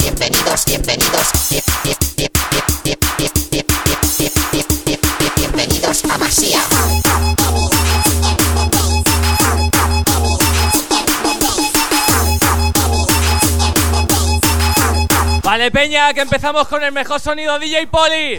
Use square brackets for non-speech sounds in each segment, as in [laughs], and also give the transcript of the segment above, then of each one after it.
Bienvenidos, bienvenidos. Bienvenidos a Masía. Vale, Peña, que empezamos con el mejor sonido DJ Poli.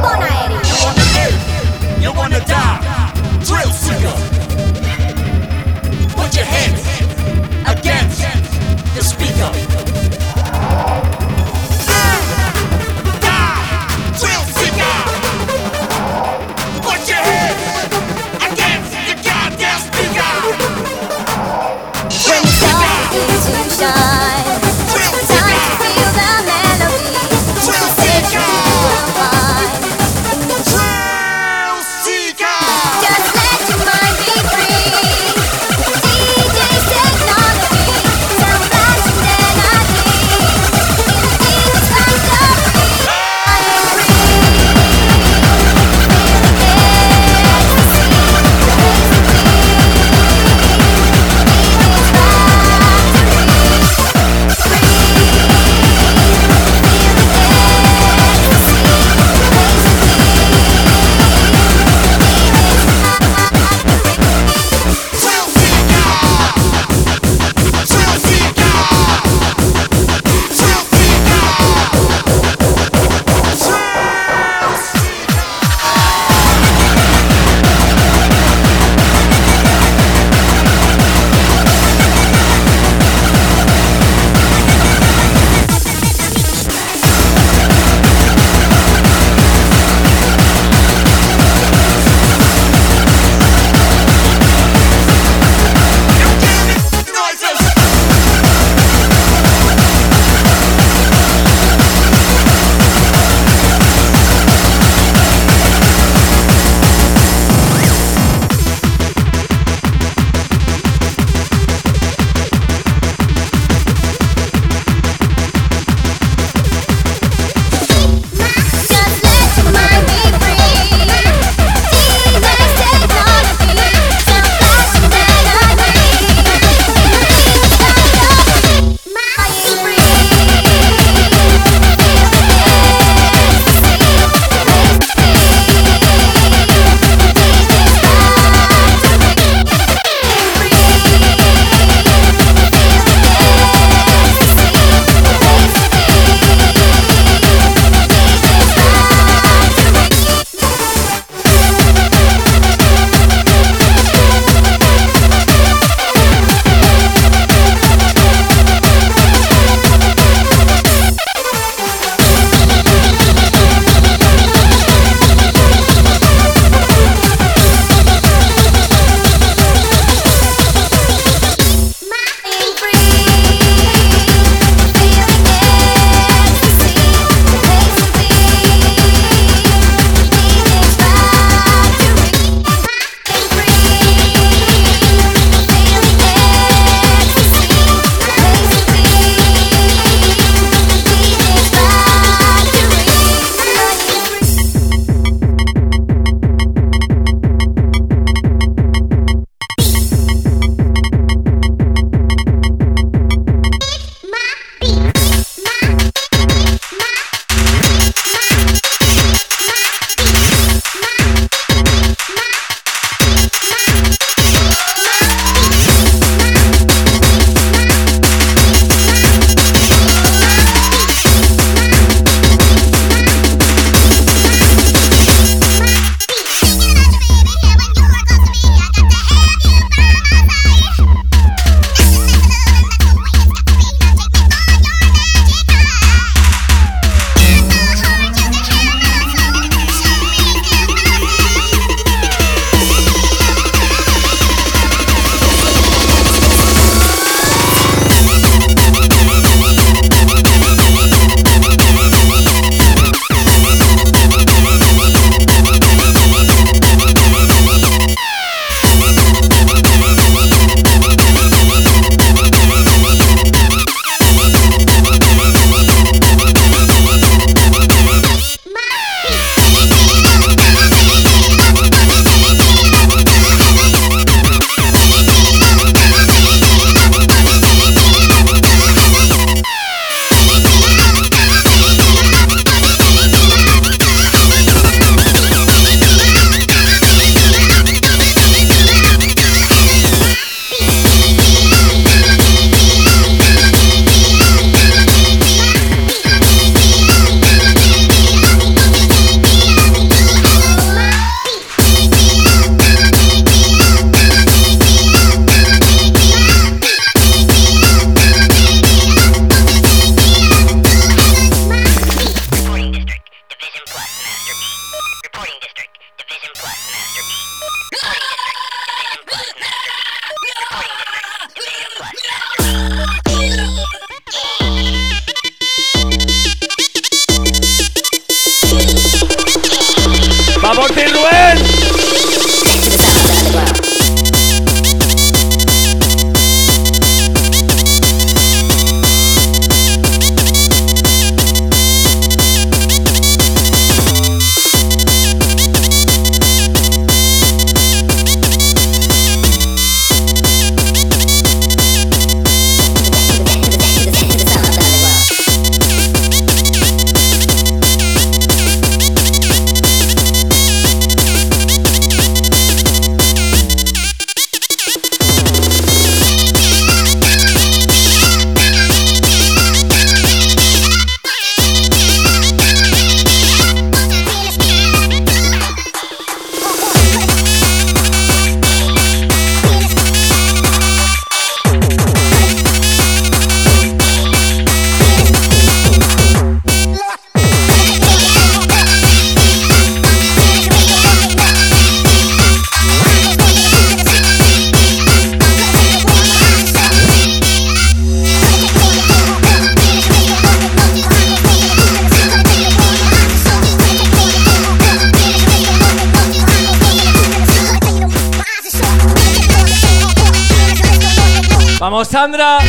Sandra.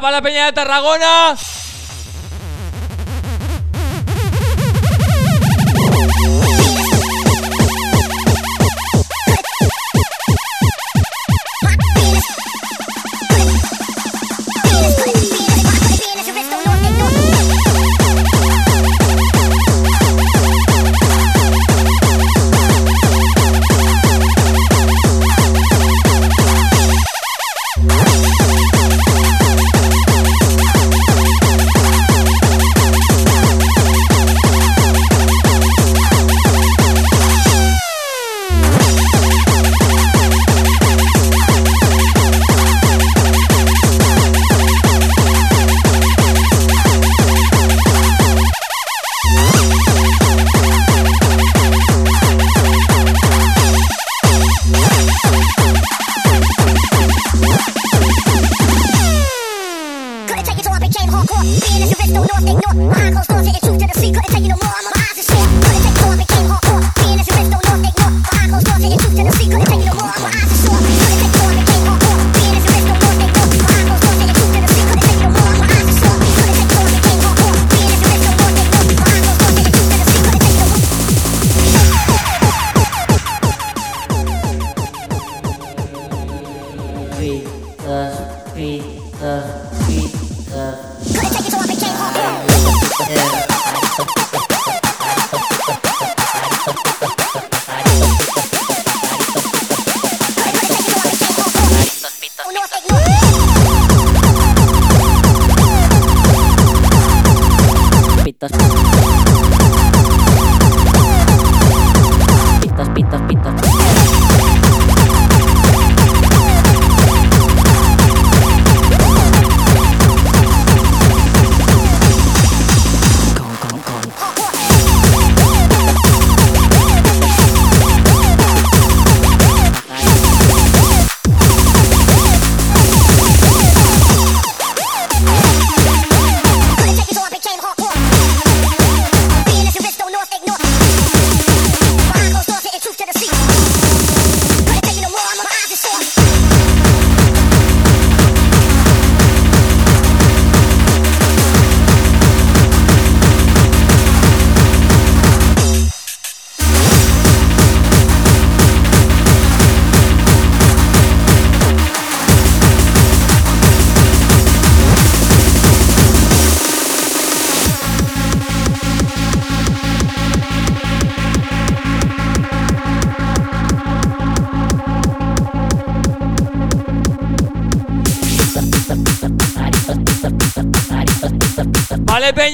para la Peña de Tarragona.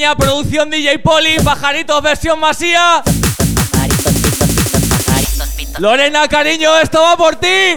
Producción DJ Poli, pajaritos versión masía. Lorena, cariño, esto va por ti.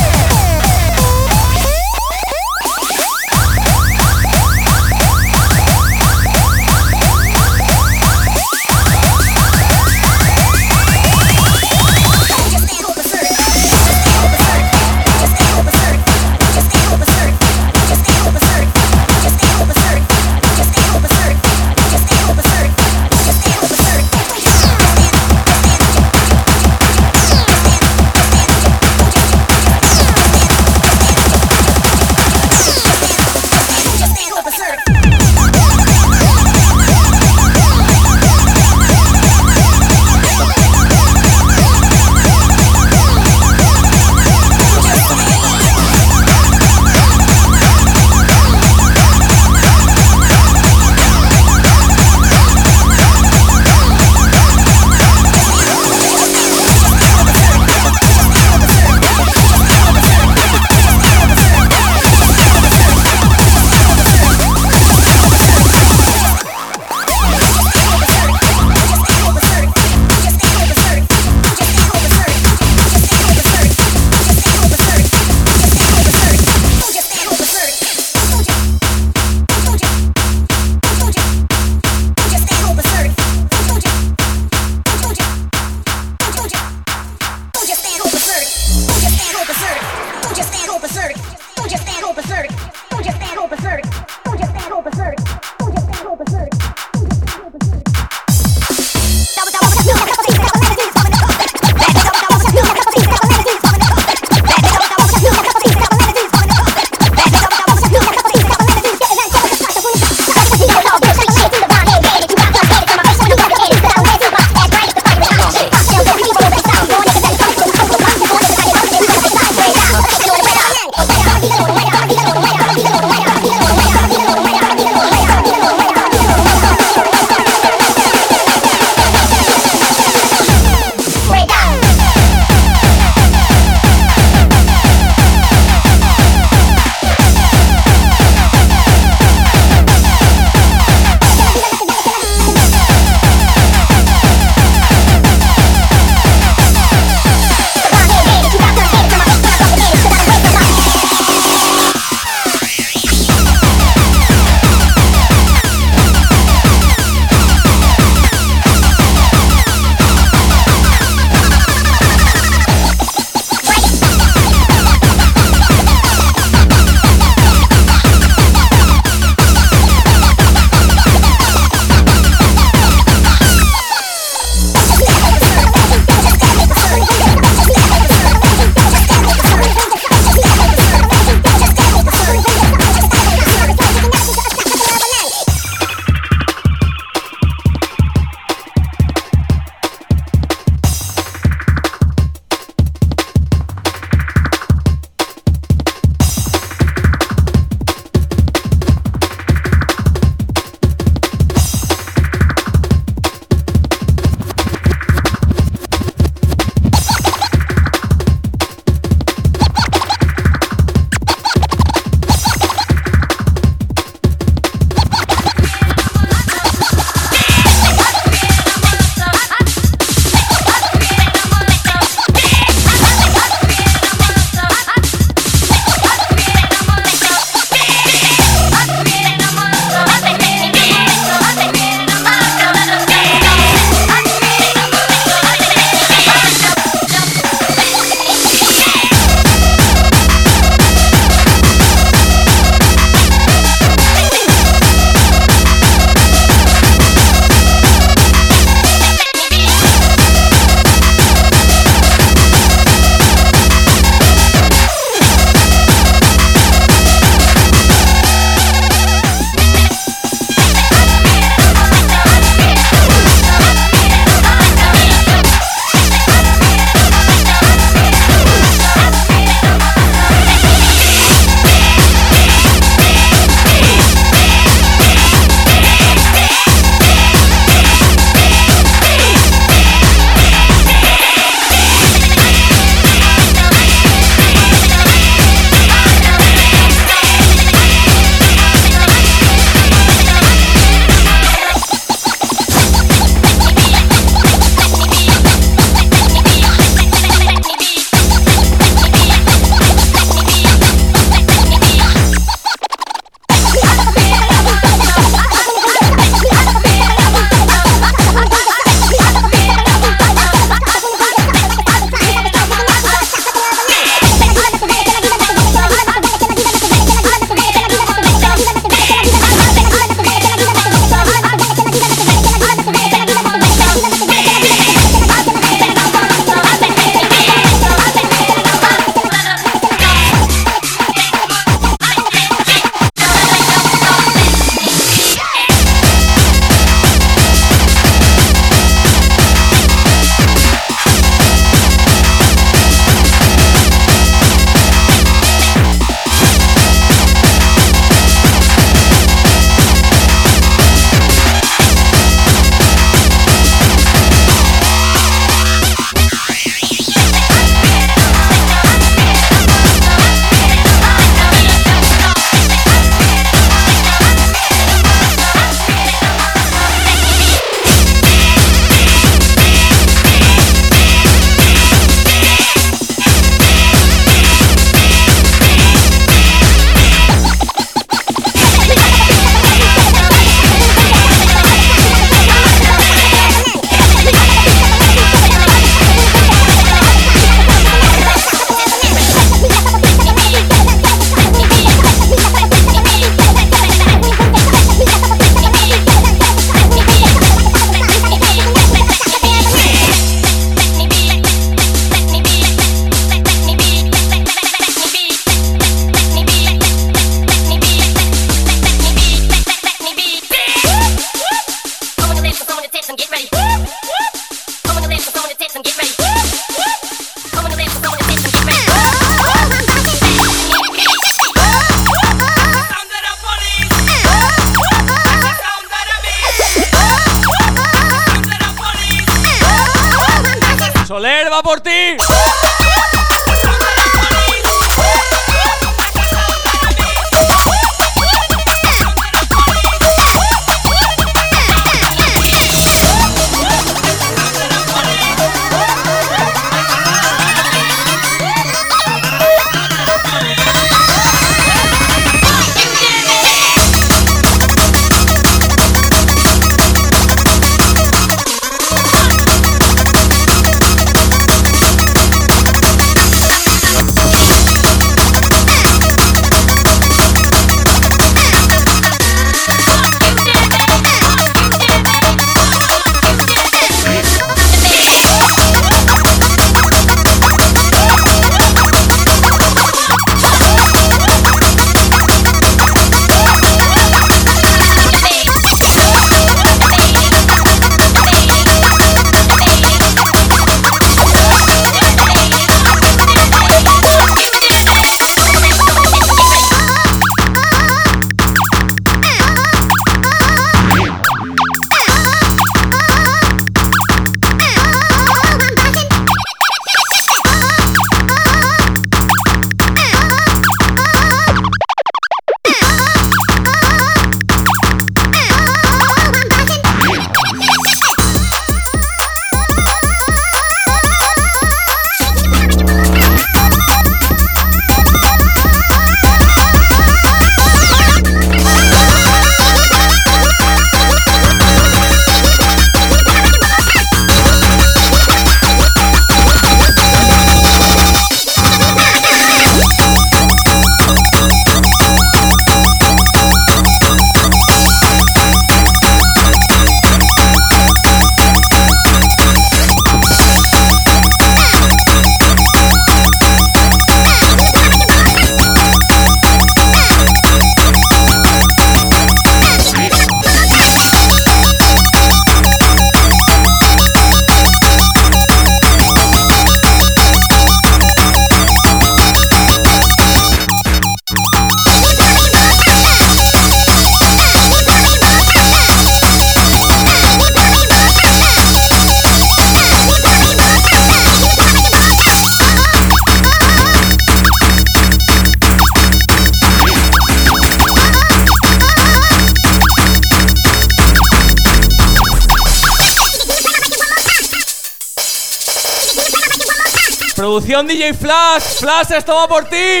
Flash. Flash, esto va por ti.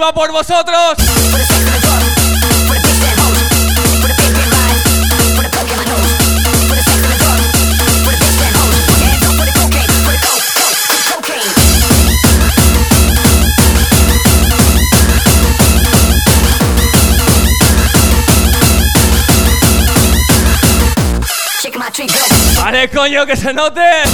Sebas y Javi va por vosotros. Vale, coño, que se note.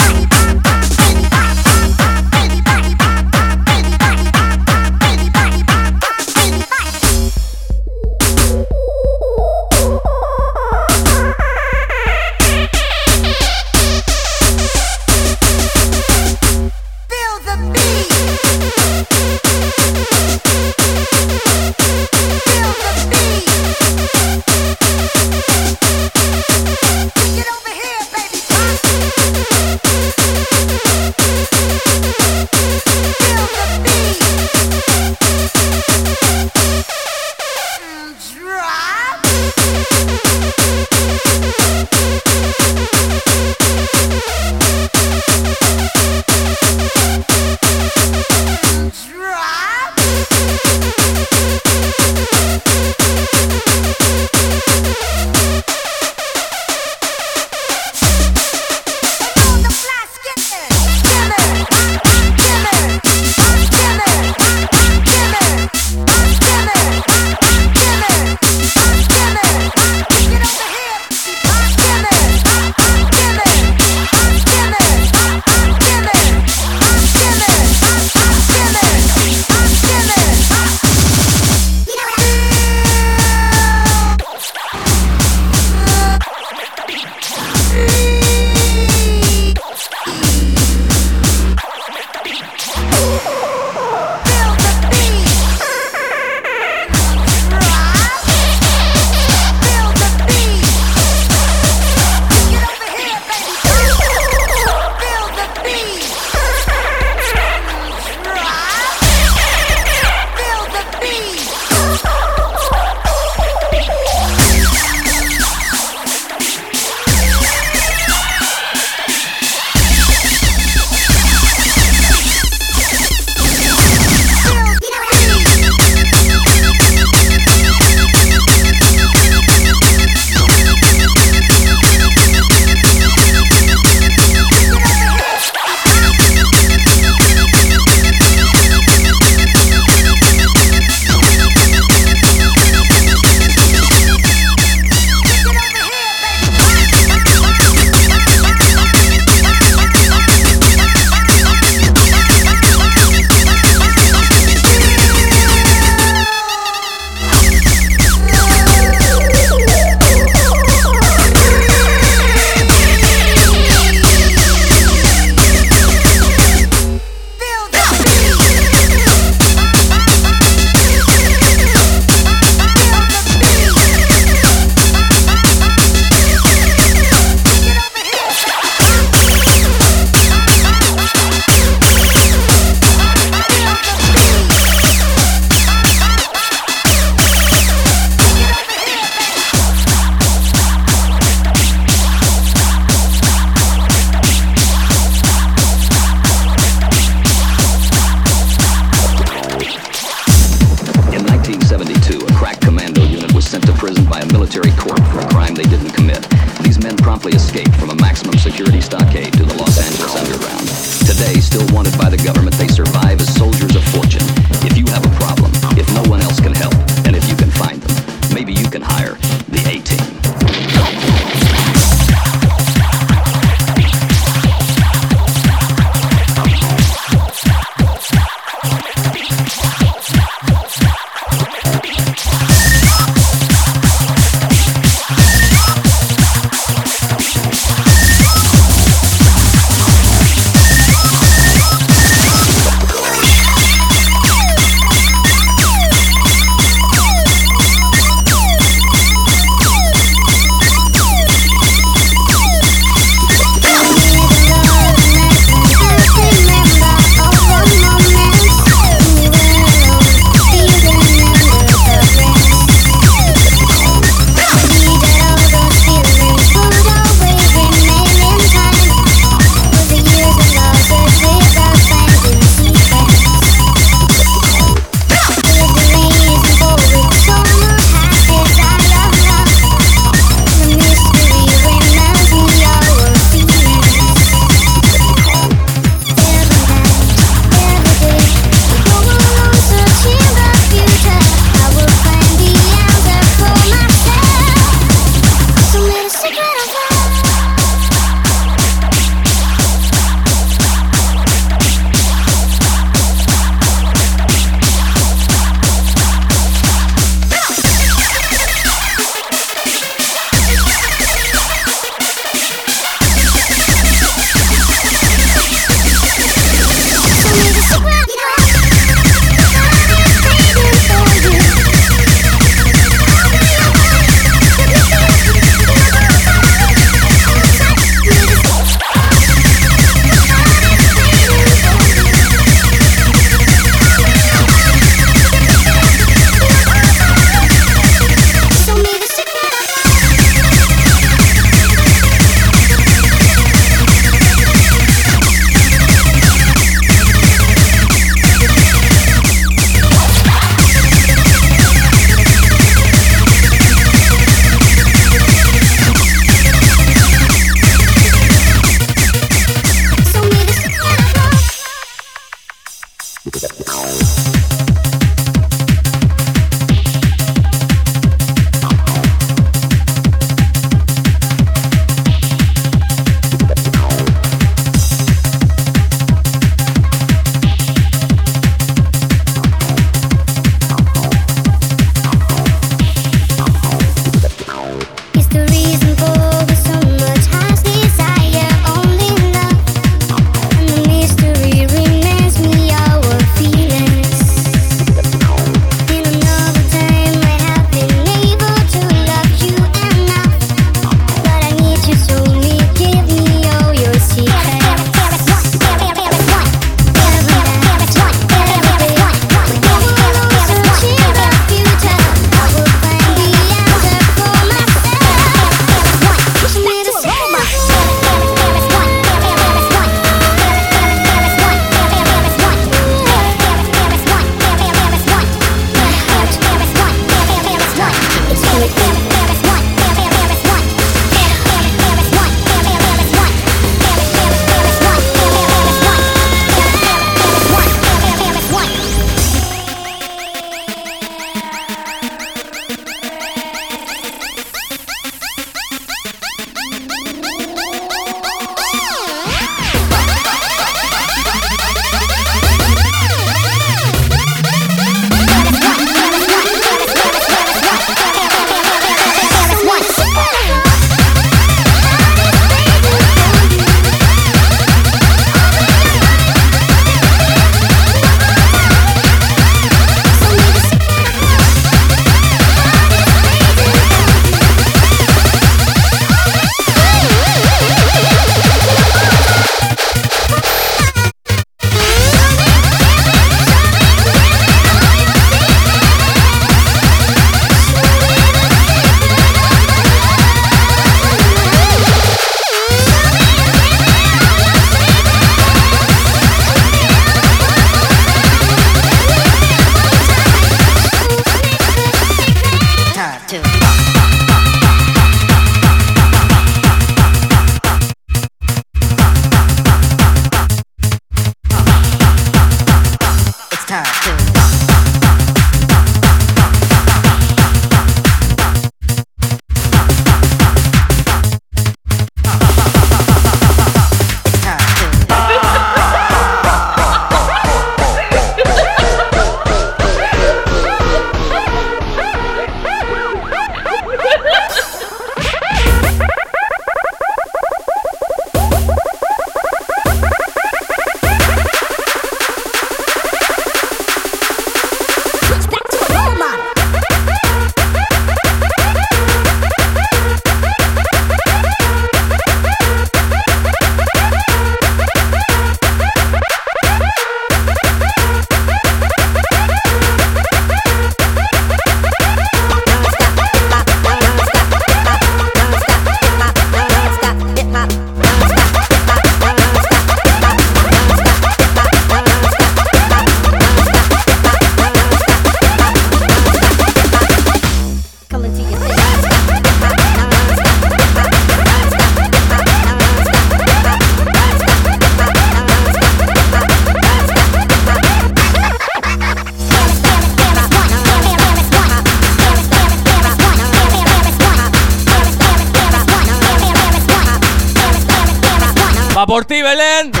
Por ti, Belén.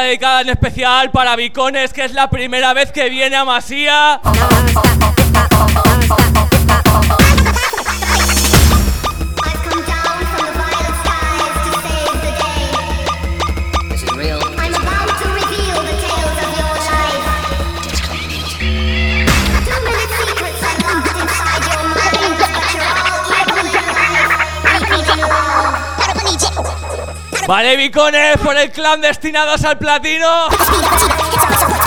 Dedicada en especial para Bicones, que es la primera vez que viene a Masía. Vale, Bicones, por el clan destinados al platino. [laughs]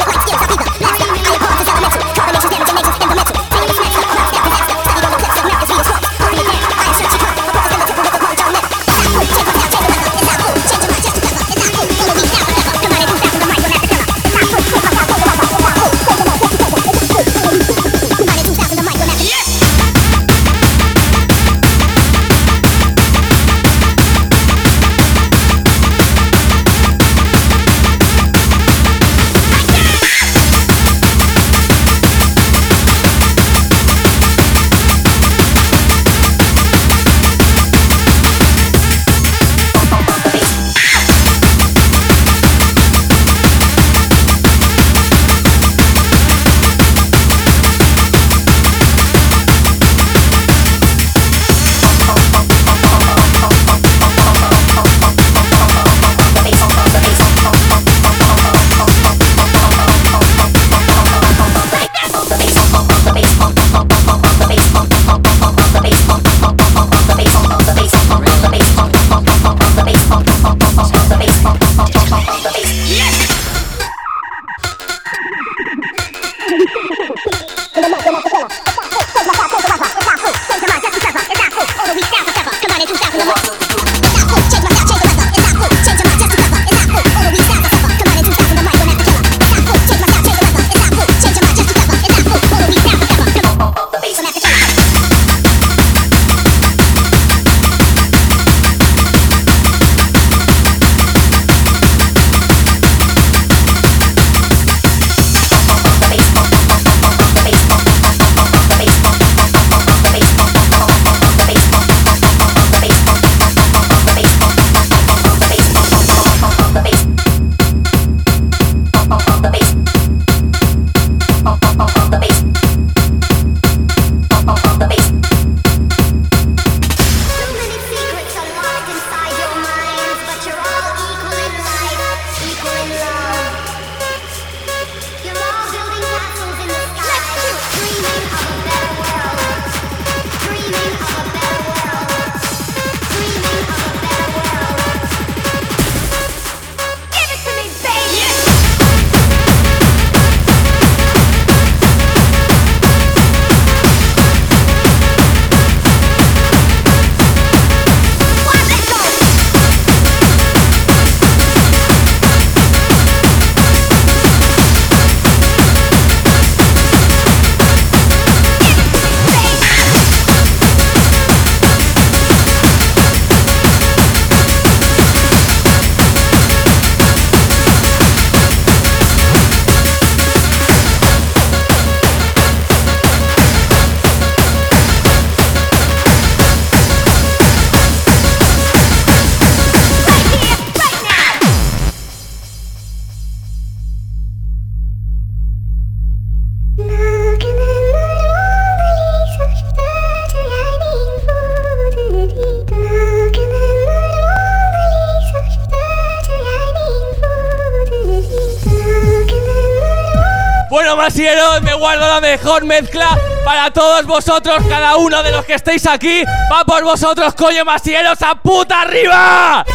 masieros, me guardo la mejor mezcla para todos vosotros, cada uno de los que estáis aquí. Va por vosotros, coño, masieros, a puta arriba.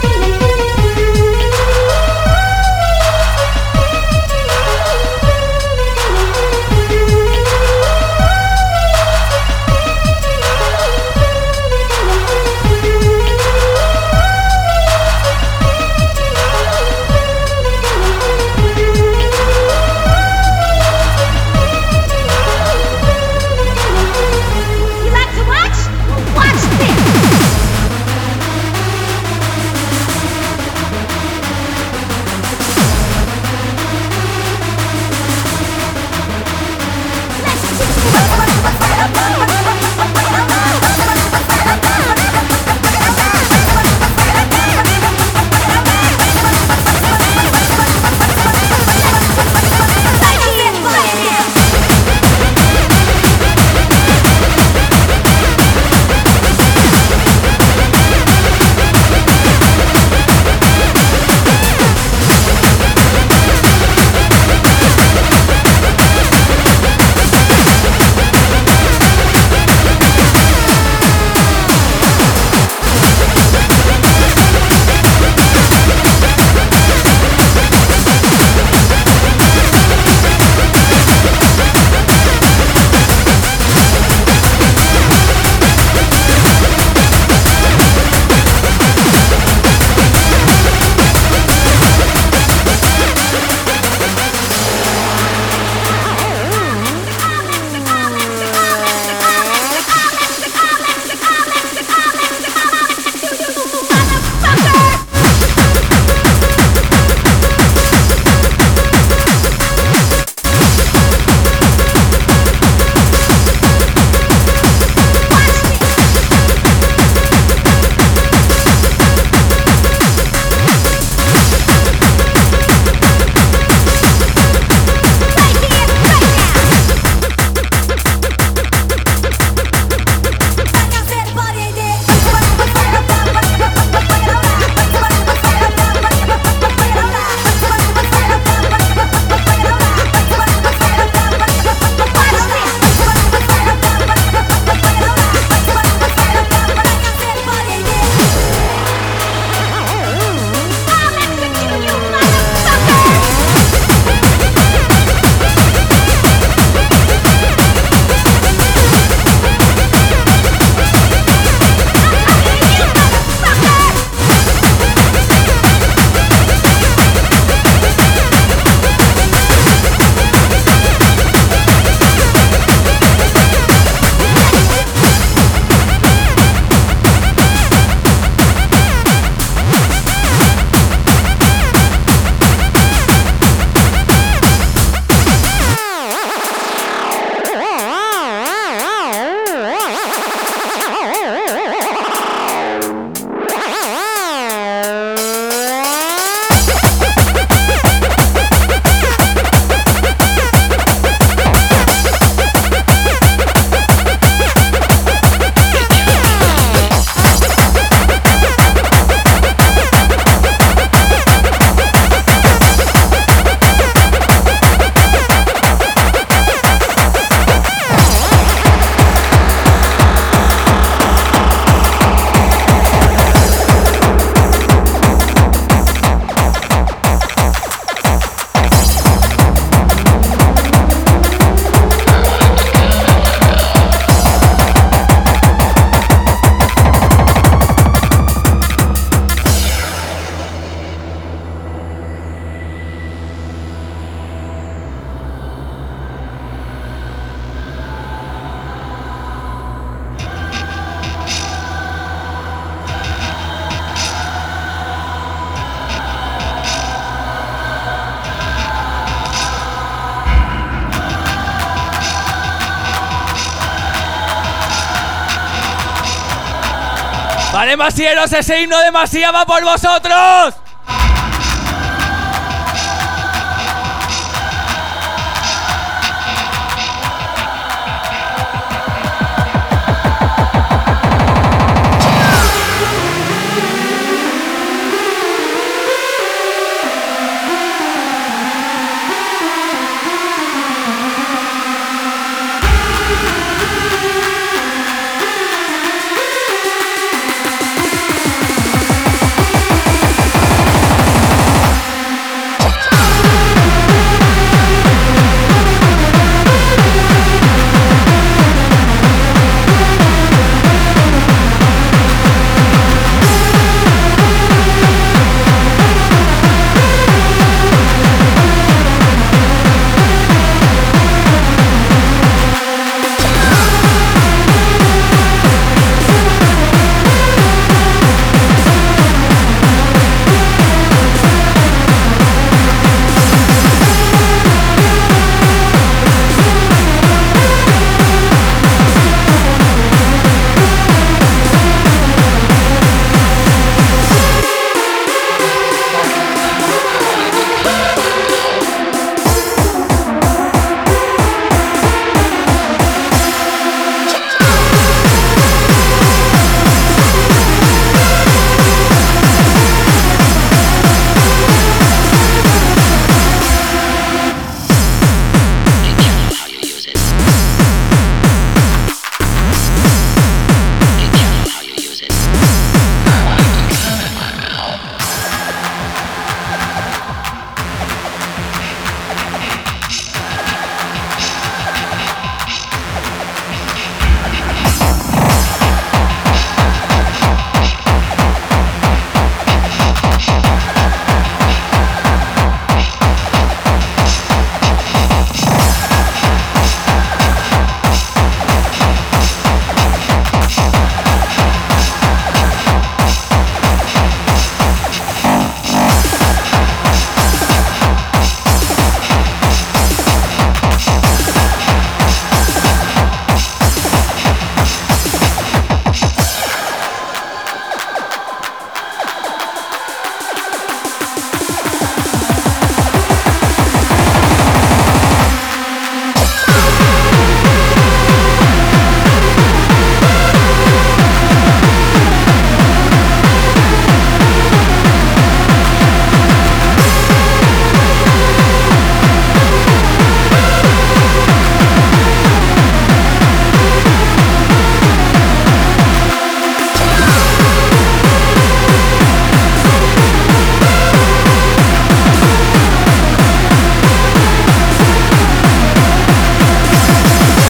Masieros, ese himno de Masía va por vosotros.